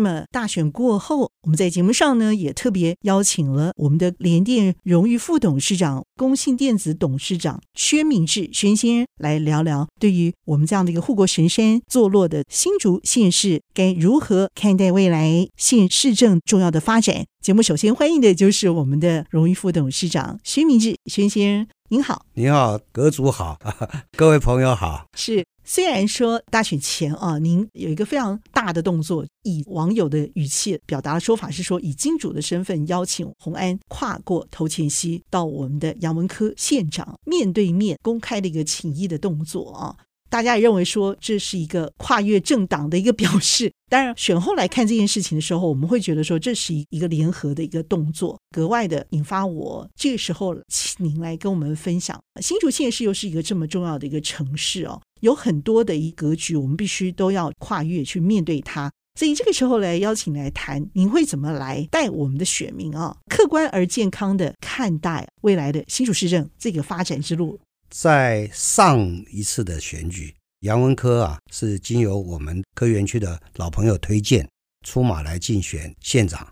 那么大选过后，我们在节目上呢也特别邀请了我们的联电荣誉副董事长、工信电子董事长薛明志薛先生来聊聊，对于我们这样的一个护国神山坐落的新竹县市，该如何看待未来县市政重要的发展？节目首先欢迎的就是我们的荣誉副董事长薛明志薛先生，您好，您好，阁主好，各位朋友好，是。虽然说大选前啊，您有一个非常大的动作，以网友的语气表达的说法是说，以金主的身份邀请洪安跨过头前溪到我们的杨文科县长面对面公开的一个请意的动作啊。大家也认为说这是一个跨越政党的一个表示。当然，选后来看这件事情的时候，我们会觉得说这是一一个联合的一个动作，格外的引发我这个时候请您来跟我们分享。新竹县市又是一个这么重要的一个城市哦，有很多的一格局，我们必须都要跨越去面对它。所以这个时候来邀请来谈，您会怎么来带我们的选民啊，客观而健康的看待未来的新竹市政这个发展之路？在上一次的选举，杨文科啊是经由我们科园区的老朋友推荐出马来竞选县长。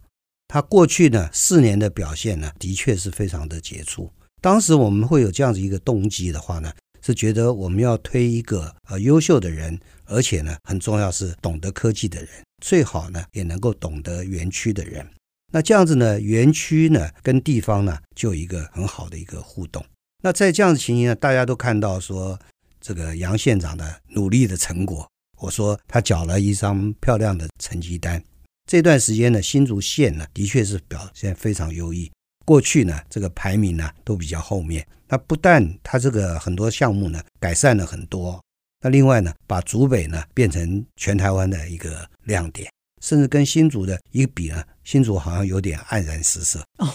他过去呢四年的表现呢，的确是非常的杰出。当时我们会有这样子一个动机的话呢，是觉得我们要推一个呃优秀的人，而且呢很重要是懂得科技的人，最好呢也能够懂得园区的人。那这样子呢，园区呢跟地方呢就有一个很好的一个互动。那在这样的情形呢，大家都看到说这个杨县长的努力的成果。我说他缴了一张漂亮的成绩单。这段时间呢，新竹县呢的确是表现非常优异。过去呢，这个排名呢都比较后面。那不但他这个很多项目呢改善了很多，那另外呢，把竹北呢变成全台湾的一个亮点。甚至跟新竹的一个比呢，新竹好像有点黯然失色。哦，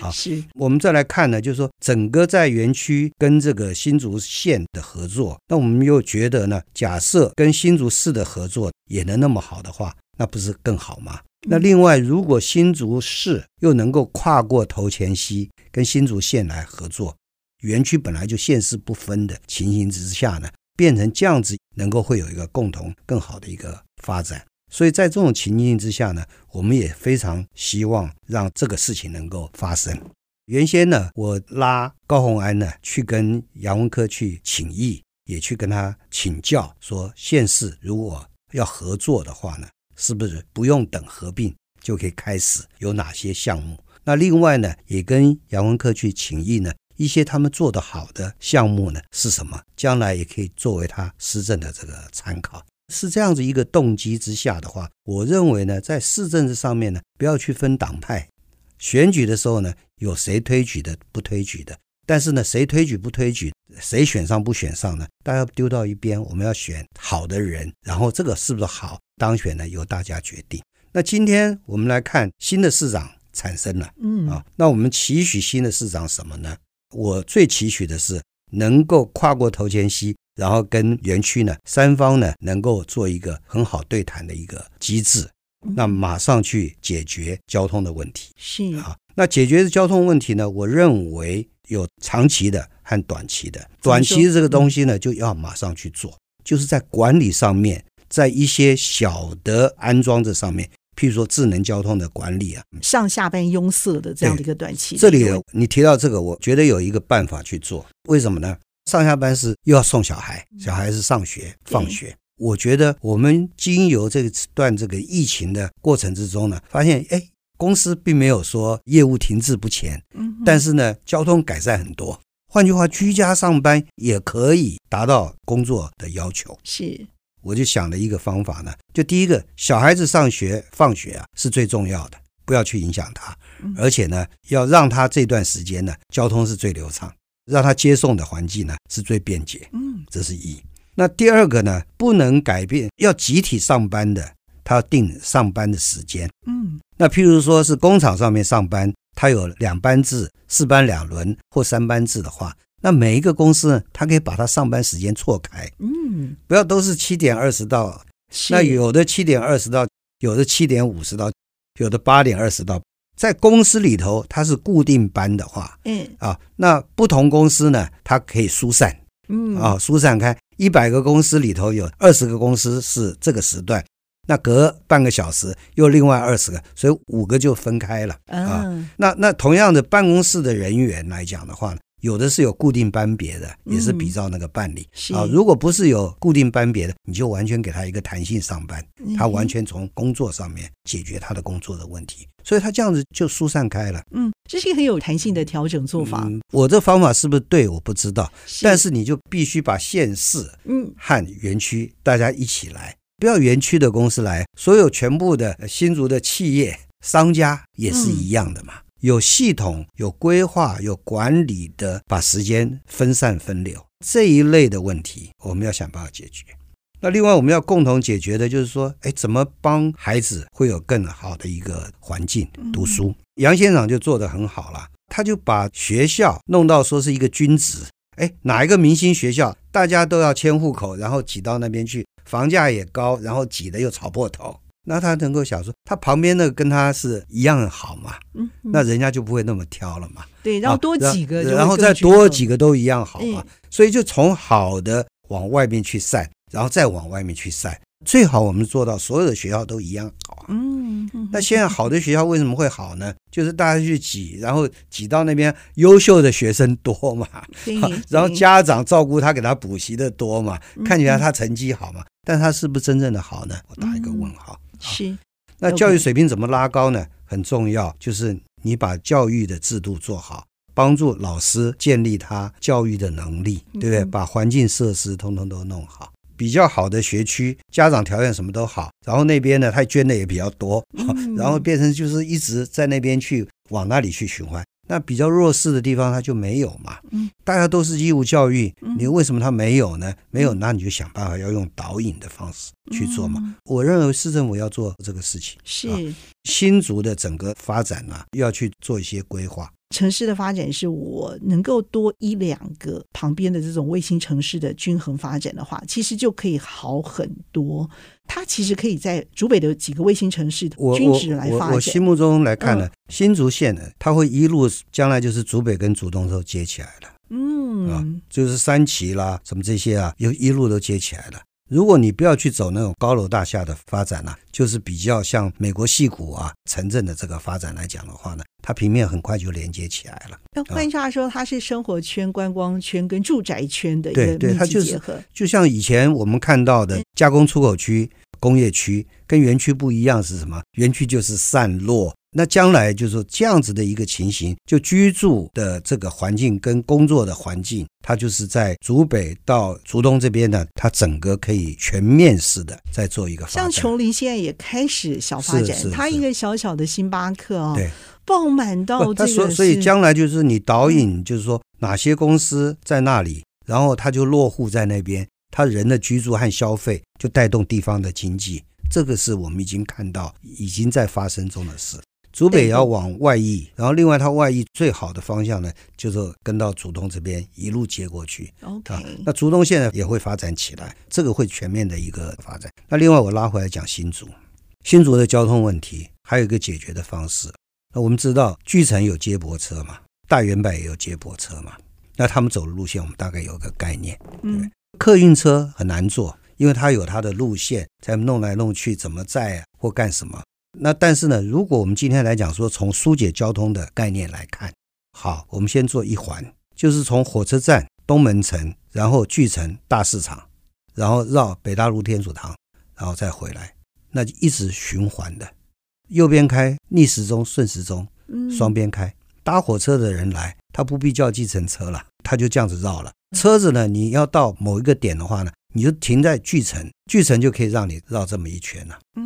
好，是我们再来看呢，就是说整个在园区跟这个新竹县的合作，那我们又觉得呢，假设跟新竹市的合作也能那么好的话，那不是更好吗？那另外，如果新竹市又能够跨过头前溪跟新竹县来合作，园区本来就县市不分的情形之下呢，变成这样子，能够会有一个共同更好的一个发展。所以在这种情境之下呢，我们也非常希望让这个事情能够发生。原先呢，我拉高虹安呢去跟杨文科去请益，也去跟他请教，说县市如果要合作的话呢，是不是不用等合并就可以开始有哪些项目？那另外呢，也跟杨文科去请益呢，一些他们做得好的项目呢是什么？将来也可以作为他施政的这个参考。是这样子一个动机之下的话，我认为呢，在市政治上面呢，不要去分党派。选举的时候呢，有谁推举的，不推举的。但是呢，谁推举不推举，谁选上不选上呢？大家丢到一边，我们要选好的人，然后这个是不是好当选呢？由大家决定。那今天我们来看新的市长产生了，嗯啊，那我们期许新的市长什么呢？我最期许的是能够跨过头前溪。然后跟园区呢三方呢能够做一个很好对谈的一个机制，那马上去解决交通的问题。是啊，那解决交通问题呢，我认为有长期的和短期的。短期的这个东西呢，就要马上去做，就是在管理上面，在一些小的安装这上面，譬如说智能交通的管理啊，上下班拥塞的这样的一个短期。这里你提到这个，我觉得有一个办法去做，为什么呢？上下班是又要送小孩，小孩是上学放学。我觉得我们经由这段这个疫情的过程之中呢，发现哎，公司并没有说业务停滞不前，嗯但是呢，交通改善很多。换句话，居家上班也可以达到工作的要求。是，我就想了一个方法呢，就第一个，小孩子上学放学啊是最重要的，不要去影响他，而且呢，要让他这段时间呢，交通是最流畅。让他接送的环境呢是最便捷，嗯，这是一。那第二个呢，不能改变，要集体上班的，他要定上班的时间，嗯。那譬如说是工厂上面上班，他有两班制、四班两轮或三班制的话，那每一个公司呢，它可以把他上班时间错开，嗯，不要都是七点二十到，那有的七点二十到，有的七点五十到，有的八点二十到。在公司里头，它是固定班的话，嗯。啊，那不同公司呢，它可以疏散，嗯。啊，疏散开，一百个公司里头有二十个公司是这个时段，那隔半个小时又另外二十个，所以五个就分开了啊。那那同样的办公室的人员来讲的话呢，有的是有固定班别的，也是比照那个办理啊。如果不是有固定班别的，你就完全给他一个弹性上班，他完全从工作上面解决他的工作的问题。所以他这样子就疏散开了。嗯，这是一个很有弹性的调整做法。嗯，我这方法是不是对？我不知道。是。但是你就必须把县市、嗯，和园区大家一起来，不要园区的公司来，所有全部的新竹的企业、商家也是一样的嘛。嗯。有系统、有规划、有管理的，把时间分散分流。这一类的问题，我们要想办法解决。那另外我们要共同解决的就是说，哎，怎么帮孩子会有更好的一个环境读书？杨先生就做得很好了，他就把学校弄到说是一个均值，哎，哪一个明星学校，大家都要迁户口，然后挤到那边去，房价也高，然后挤得又吵破头，那他能够想说，他旁边那个跟他是一样好嘛？嗯，那人家就不会那么挑了嘛。对，然后多几个，然后再多几个都一样好嘛。所以就从好的往外面去散。然后再往外面去晒，最好我们做到所有的学校都一样好啊。嗯，那现在好的学校为什么会好呢？就是大家去挤，然后挤到那边优秀的学生多嘛，然后家长照顾他，给他补习的多嘛，看起来他成绩好嘛，但他是不是真正的好呢？我打一个问号。是，那教育水平怎么拉高呢？很重要，就是你把教育的制度做好，帮助老师建立他教育的能力，对不对？把环境设施通通都弄好。比较好的学区，家长条件什么都好，然后那边呢，他捐的也比较多，然后变成就是一直在那边去往那里去循环。那比较弱势的地方，他就没有嘛。嗯大家都是义务教育，你为什么他没有呢？没有，那你就想办法要用导引的方式去做嘛。我认为市政府要做这个事情，是新竹的整个发展啊，要去做一些规划。城市的发展是我能够多一两个旁边的这种卫星城市的均衡发展的话，其实就可以好很多。它其实可以在竹北的几个卫星城市的均值来发展。我心目中来看呢，嗯、新竹县呢，它会一路将来就是竹北跟竹东都接起来了。嗯啊，就是三旗啦，什么这些啊，又一路都接起来了。如果你不要去走那种高楼大厦的发展呢、啊，就是比较像美国戏谷啊城镇的这个发展来讲的话呢，它平面很快就连接起来了。那换句话说，它是生活圈、观光圈跟住宅圈的一个密集结合。对对，它就是就像以前我们看到的加工出口区、工业区，跟园区不一样是什么？园区就是散落。那将来就是说这样子的一个情形，就居住的这个环境跟工作的环境，它就是在竹北到竹东这边呢，它整个可以全面式的在做一个发展。像琼林现在也开始小发展，它一个小小的星巴克啊、哦，对，爆满到这个。所所以将来就是你导引，就是说哪些公司在那里，然后它就落户在那边，它人的居住和消费就带动地方的经济，这个是我们已经看到已经在发生中的事。竹北也要往外溢，然后另外它外溢最好的方向呢，就是跟到竹东这边一路接过去。OK，啊，那竹东现在也会发展起来，这个会全面的一个发展。那另外我拉回来讲新竹，新竹的交通问题还有一个解决的方式。那我们知道巨城有接驳车嘛，大圆柏也有接驳车嘛，那他们走的路线我们大概有个概念。嗯，客运车很难做，因为它有它的路线，在弄来弄去怎么载或干什么。那但是呢，如果我们今天来讲说，从疏解交通的概念来看，好，我们先做一环，就是从火车站东门城，然后巨城大市场，然后绕北大路天主堂，然后再回来，那就一直循环的，右边开逆时钟顺时钟，双边开。搭火车的人来，他不必叫计程车了，他就这样子绕了。车子呢，你要到某一个点的话呢，你就停在巨城，巨城就可以让你绕这么一圈了。啊，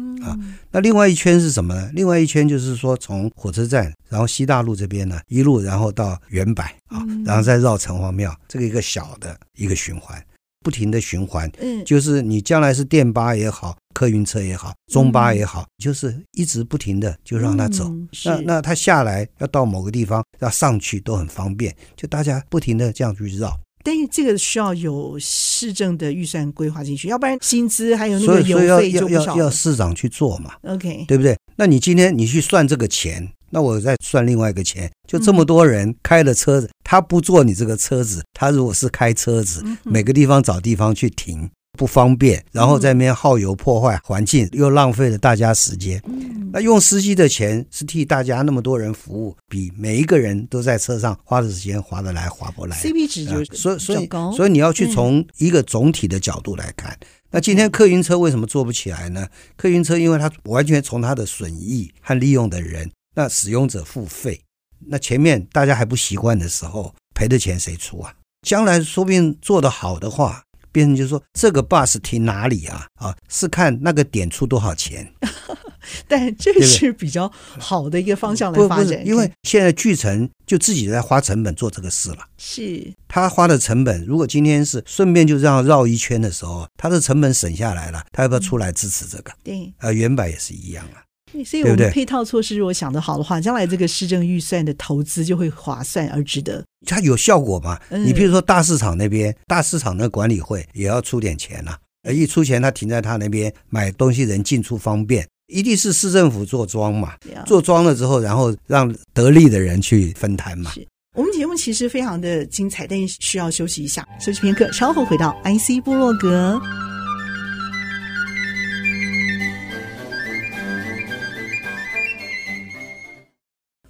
那另外一圈是什么呢？另外一圈就是说，从火车站，然后西大路这边呢，一路然后到原柏啊，然后再绕城隍庙，这个一个小的一个循环，不停的循环。嗯，就是你将来是电巴也好，客运车也好，中巴也好，就是一直不停的就让它走。嗯、那那它下来要到某个地方要上去都很方便，就大家不停的这样去绕。但是这个需要有市政的预算规划进去，要不然薪资还有那个油费就不少。要要要市长去做嘛，OK，对不对？那你今天你去算这个钱，那我再算另外一个钱，就这么多人开了车子，嗯、他不坐你这个车子，他如果是开车子，嗯、每个地方找地方去停不方便，然后在那边耗油破坏环境，又浪费了大家时间。嗯那用司机的钱是替大家那么多人服务，比每一个人都在车上花的时间划得来划不来？CP 值就、啊、所以所以所以你要去从一个总体的角度来看。那今天客运车为什么做不起来呢？客运车因为它完全从它的损益和利用的人，那使用者付费。那前面大家还不习惯的时候，赔的钱谁出啊？将来说不定做得好的话，变成就是说这个 bus 停哪里啊？啊，是看那个点出多少钱。但这是比较好的一个方向来发展，因为现在巨城就自己在花成本做这个事了。是他花的成本，如果今天是顺便就这样绕一圈的时候，他的成本省下来了，他要不要出来支持这个？对，呃，原版也是一样啊。所以我们配套措施如果想得好的话，将来这个市政预算的投资就会划算而值得。它有效果嘛？你比如说大市场那边，大市场的管理会也要出点钱呐。呃，一出钱，他停在他那边买东西，人进出方便。一定是市政府做庄嘛，做庄了之后，然后让得利的人去分摊嘛。我们节目其实非常的精彩，但是需要休息一下，休息片刻，稍后回到 IC 部落格。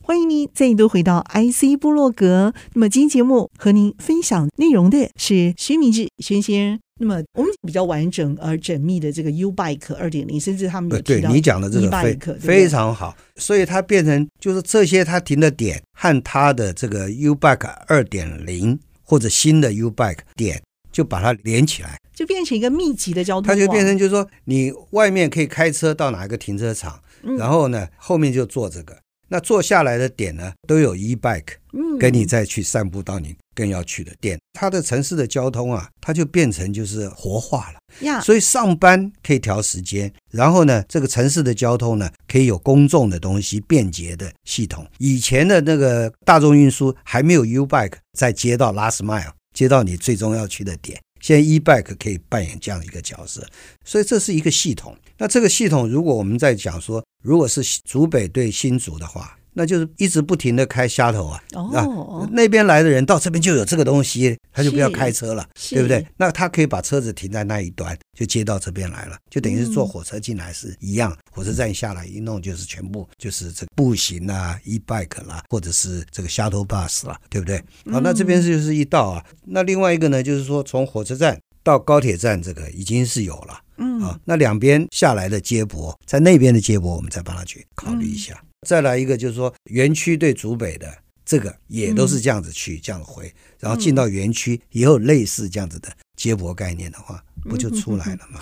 欢迎您再度回到 IC 部落格。那么今天节目和您分享内容的是徐明志薛先生。那么我们比较完整而缜密的这个 U Bike 二点零，甚至他们有提到 e-bike，对你讲的这个非对对非常好，所以它变成就是这些它停的点和它的这个 U Bike 二点零或者新的 U Bike 点，就把它连起来，就变成一个密集的交通。它就变成就是说，你外面可以开车到哪一个停车场，嗯、然后呢后面就做这个。那坐下来的点呢，都有 e-bike，跟你再去散步到你更要去的店。它的城市的交通啊，它就变成就是活化了呀。所以上班可以调时间，然后呢，这个城市的交通呢，可以有公众的东西，便捷的系统。以前的那个大众运输还没有 u-bike 在接到 last mile，接到你最终要去的点。现在 e-bike 可以扮演这样一个角色，所以这是一个系统。那这个系统，如果我们在讲说，如果是竹北对新竹的话，那就是一直不停的开 shuttle 啊，哦，那边来的人到这边就有这个东西，他就不要开车了，对不对？那他可以把车子停在那一端，就接到这边来了，就等于是坐火车进来是一样。火车站下来一弄就是全部就是这个步行啊，e-bike 啦，或者是这个 shuttle bus 啦，对不对？好，那这边就是一道啊。那另外一个呢，就是说从火车站到高铁站这个已经是有了，嗯啊，那两边下来的接驳，在那边的接驳，我们再帮他去考虑一下。再来一个，就是说园区对竹北的这个也都是这样子去，这样回，然后进到园区也有类似这样子的接驳概念的话，不就出来了吗？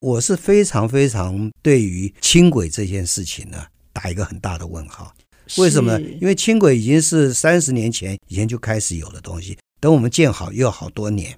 我是非常非常对于轻轨这件事情呢，打一个很大的问号。为什么呢？因为轻轨已经是三十年前以前就开始有的东西，等我们建好又要好多年。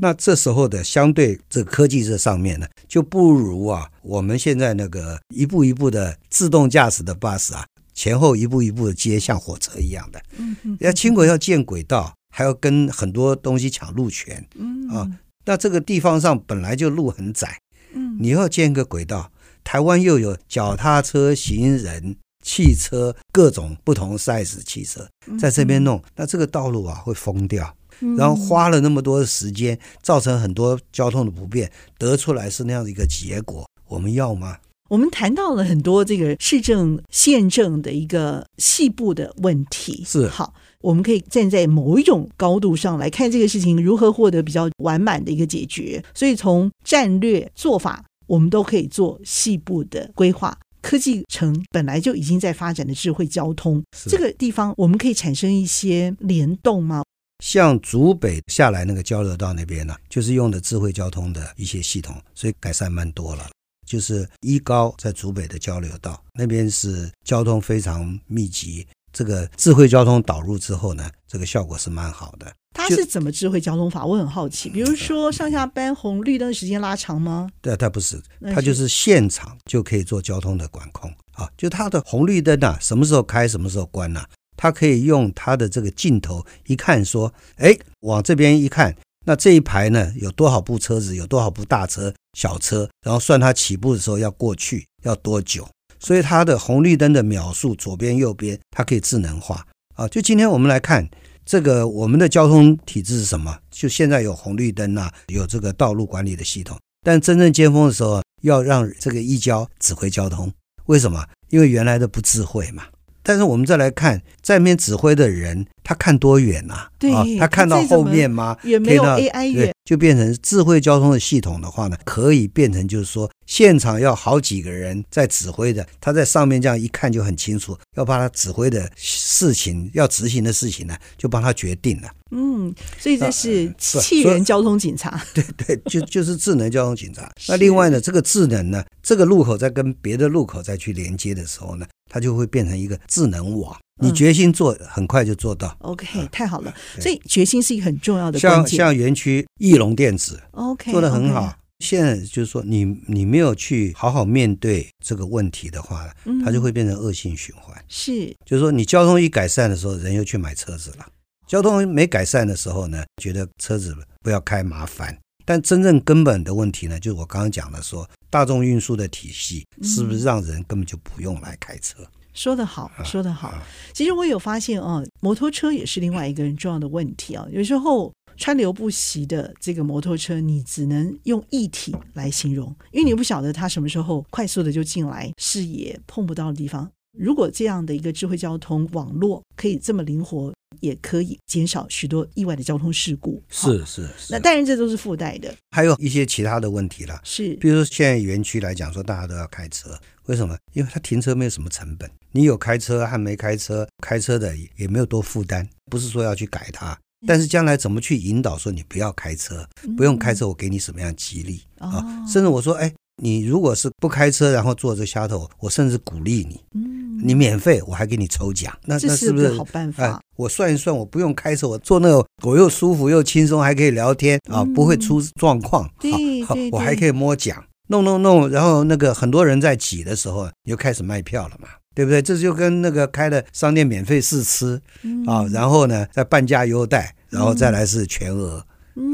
那这时候的相对这科技这上面呢，就不如啊我们现在那个一步一步的自动驾驶的 bus 啊，前后一步一步的接，像火车一样的。嗯嗯。要轻轨要建轨道，还要跟很多东西抢路权。嗯啊，那这个地方上本来就路很窄。嗯。你要建个轨道，台湾又有脚踏车、行人、汽车各种不同 size 汽车在这边弄，那这个道路啊会封掉。然后花了那么多的时间，造成很多交通的不便，得出来是那样的一个结果，我们要吗？我们谈到了很多这个市政、县政的一个细部的问题，是好，我们可以站在某一种高度上来看这个事情如何获得比较完满的一个解决。所以从战略做法，我们都可以做细部的规划。科技城本来就已经在发展的智慧交通，这个地方我们可以产生一些联动吗？像竹北下来那个交流道那边呢，就是用的智慧交通的一些系统，所以改善蛮多了。就是一高在竹北的交流道那边是交通非常密集，这个智慧交通导入之后呢，这个效果是蛮好的。它是怎么智慧交通法？我很好奇。比如说上下班红绿灯时间拉长吗？对，它不是，它就是现场就可以做交通的管控啊。就它的红绿灯啊，什么时候开，什么时候关呐、啊？他可以用他的这个镜头一看，说，哎，往这边一看，那这一排呢有多少部车子，有多少部大车、小车，然后算它起步的时候要过去要多久。所以它的红绿灯的秒数，左边右边，它可以智能化啊。就今天我们来看这个，我们的交通体制是什么？就现在有红绿灯啊，有这个道路管理的系统。但真正尖峰的时候，要让这个一交指挥交通，为什么？因为原来的不智慧嘛。但是我们再来看，在面指挥的人，他看多远呐、啊？对、啊，他看到后面吗？也没有 AI 远，就变成智慧交通的系统的话呢，可以变成就是说，现场要好几个人在指挥的，他在上面这样一看就很清楚，要把他指挥的事情，要执行的事情呢，就帮他决定了。嗯，所以这是汽人交通警察。对对，就就是智能交通警察。那另外呢，这个智能呢，这个路口在跟别的路口再去连接的时候呢，它就会变成一个智能网。你决心做，很快就做到。嗯、OK，太好了。所以决心是一个很重要的。像像园区翼龙电子，OK，做的很好。现在就是说，你你没有去好好面对这个问题的话，它就会变成恶性循环。是，就是说，你交通一改善的时候，人又去买车子了。交通没改善的时候呢，觉得车子不要开麻烦。但真正根本的问题呢，就是我刚刚讲的说，大众运输的体系是不是让人根本就不用来开车？说得好，说得好。其实我有发现啊，摩托车也是另外一个很重要的问题啊。有时候川流不息的这个摩托车，你只能用一体来形容，因为你不晓得它什么时候快速的就进来视野碰不到的地方。如果这样的一个智慧交通网络可以这么灵活。也可以减少许多意外的交通事故。是是，是，那当然这都是附带的，还有一些其他的问题了。是，比如说现在园区来讲，说大家都要开车，为什么？因为他停车没有什么成本，你有开车和没开车，开车的也没有多负担，不是说要去改它，但是将来怎么去引导说你不要开车，不用开车，我给你什么样激励。啊？甚至我说，哎。你如果是不开车，然后坐这虾头，我甚至鼓励你，嗯，你免费，我还给你抽奖，那那是不是？好办法？哎，我算一算，我不用开车，我坐那个我又舒服又轻松，还可以聊天啊，不会出状况，对，好，我还可以摸奖，弄弄弄，然后那个很多人在挤的时候，又开始卖票了嘛，对不对？这就跟那个开的商店免费试吃啊，然后呢再半价优待，然后再来是全额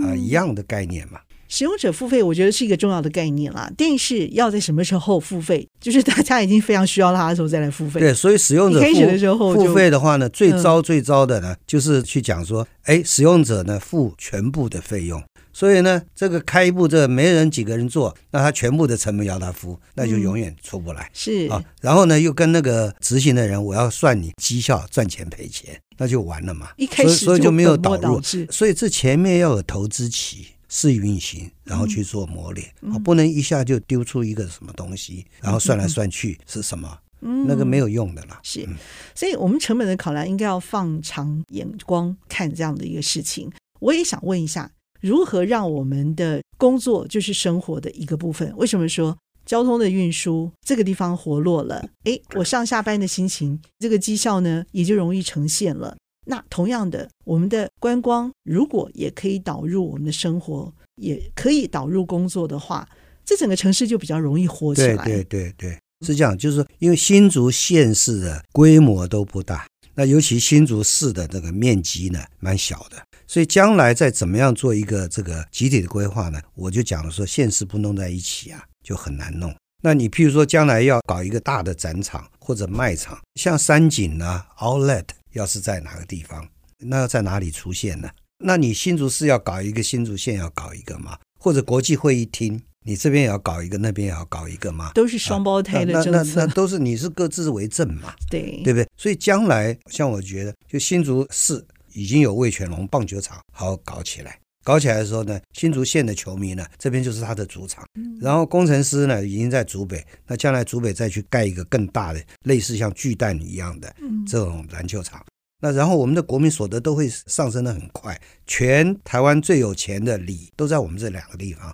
啊，一样的概念嘛。使用者付费，我觉得是一个重要的概念啦。电视要在什么时候付费？就是大家已经非常需要它的时候再来付费。对，所以使用者开始的时候付费的话呢，最糟最糟的呢，就是去讲说，哎，使用者呢付全部的费用。所以呢，这个开一部这没人几个人做，那他全部的成本要他付，那就永远出不来。嗯、是啊，然后呢，又跟那个执行的人，我要算你绩效赚钱赔钱，那就完了嘛。一开始所以就没有导入，所以这前面要有投资期。试运行，然后去做磨练，嗯、不能一下就丢出一个什么东西，然后算来算去是什么，嗯、那个没有用的啦。是，所以我们成本的考量应该要放长眼光看这样的一个事情。我也想问一下，如何让我们的工作就是生活的一个部分？为什么说交通的运输这个地方活络了？诶，我上下班的心情，这个绩效呢也就容易呈现了。那同样的，我们的观光如果也可以导入我们的生活，也可以导入工作的话，这整个城市就比较容易活起来。对对对对，是这样，就是说，因为新竹县市的规模都不大，那尤其新竹市的这个面积呢蛮小的，所以将来再怎么样做一个这个集体的规划呢，我就讲了说，现实不弄在一起啊，就很难弄。那你譬如说将来要搞一个大的展场或者卖场，像三井呢，Outlet。要是在哪个地方，那要在哪里出现呢？那你新竹市要搞一个，新竹县要搞一个吗？或者国际会议厅，你这边也要搞一个，那边也要搞一个吗？都是双胞胎的政策，啊、那那那都是你是各自为政嘛？对对不对？所以将来像我觉得，就新竹市已经有味全龙棒球场，好好搞起来。搞起来的时候呢，新竹县的球迷呢，这边就是他的主场。然后工程师呢，已经在竹北，那将来竹北再去盖一个更大的，类似像巨蛋一样的这种篮球场。那然后我们的国民所得都会上升的很快，全台湾最有钱的里都在我们这两个地方。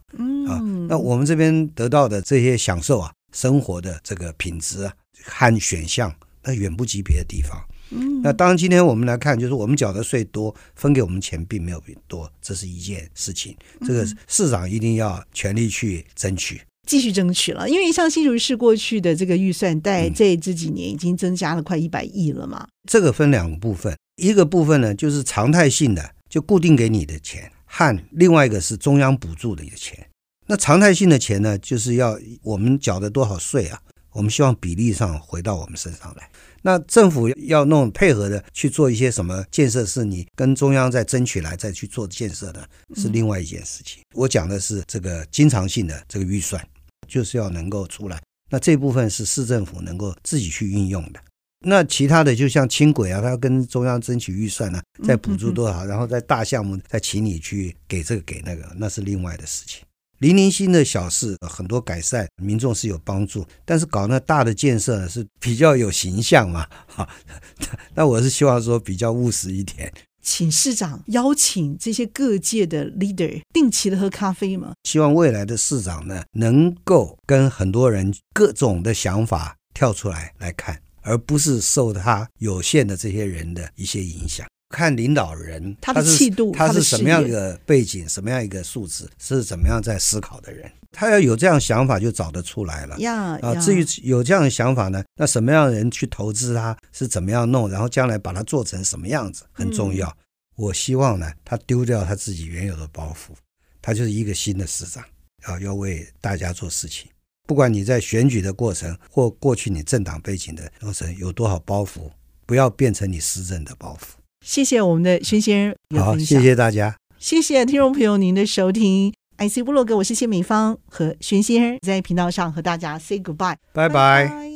啊，那我们这边得到的这些享受啊，生活的这个品质啊和选项，那远不及别的地方。嗯，那当今天我们来看，就是我们缴的税多，分给我们钱并没有多，这是一件事情。这个市长一定要全力去争取。继续争取了，因为像新竹市过去的这个预算，在这这几年已经增加了快一百亿了嘛。这个分两个部分，一个部分呢就是常态性的，就固定给你的钱，和另外一个是中央补助的一个钱。那常态性的钱呢，就是要我们缴的多少税啊？我们希望比例上回到我们身上来。那政府要弄配合的去做一些什么建设，是你跟中央再争取来再去做建设的，是另外一件事情。我讲的是这个经常性的这个预算。就是要能够出来，那这部分是市政府能够自己去运用的。那其他的就像轻轨啊，他要跟中央争取预算呢、啊，再补助多少，然后在大项目再请你去给这个给那个，那是另外的事情。零零星的小事，很多改善民众是有帮助，但是搞那大的建设呢，是比较有形象嘛。哈，那我是希望说比较务实一点。请市长邀请这些各界的 leader 定期的喝咖啡吗？希望未来的市长呢，能够跟很多人各种的想法跳出来来看，而不是受他有限的这些人的一些影响。看领导人他的气度，他是，什么样一个背景，什么样一个素质，是怎么样在思考的人，他要有这样想法就找得出来了。呀啊，至于有这样的想法呢，那什么样的人去投资他，是怎么样弄，然后将来把它做成什么样子，很重要。嗯、我希望呢，他丢掉他自己原有的包袱，他就是一个新的市长，啊，要为大家做事情。不管你在选举的过程，或过去你政党背景的过程有多少包袱，不要变成你施政的包袱。谢谢我们的轩先生，好，谢谢大家，谢谢听众朋友您的收听，IC 部落格，我是谢美芳和轩先生在频道上和大家 say goodbye，拜拜。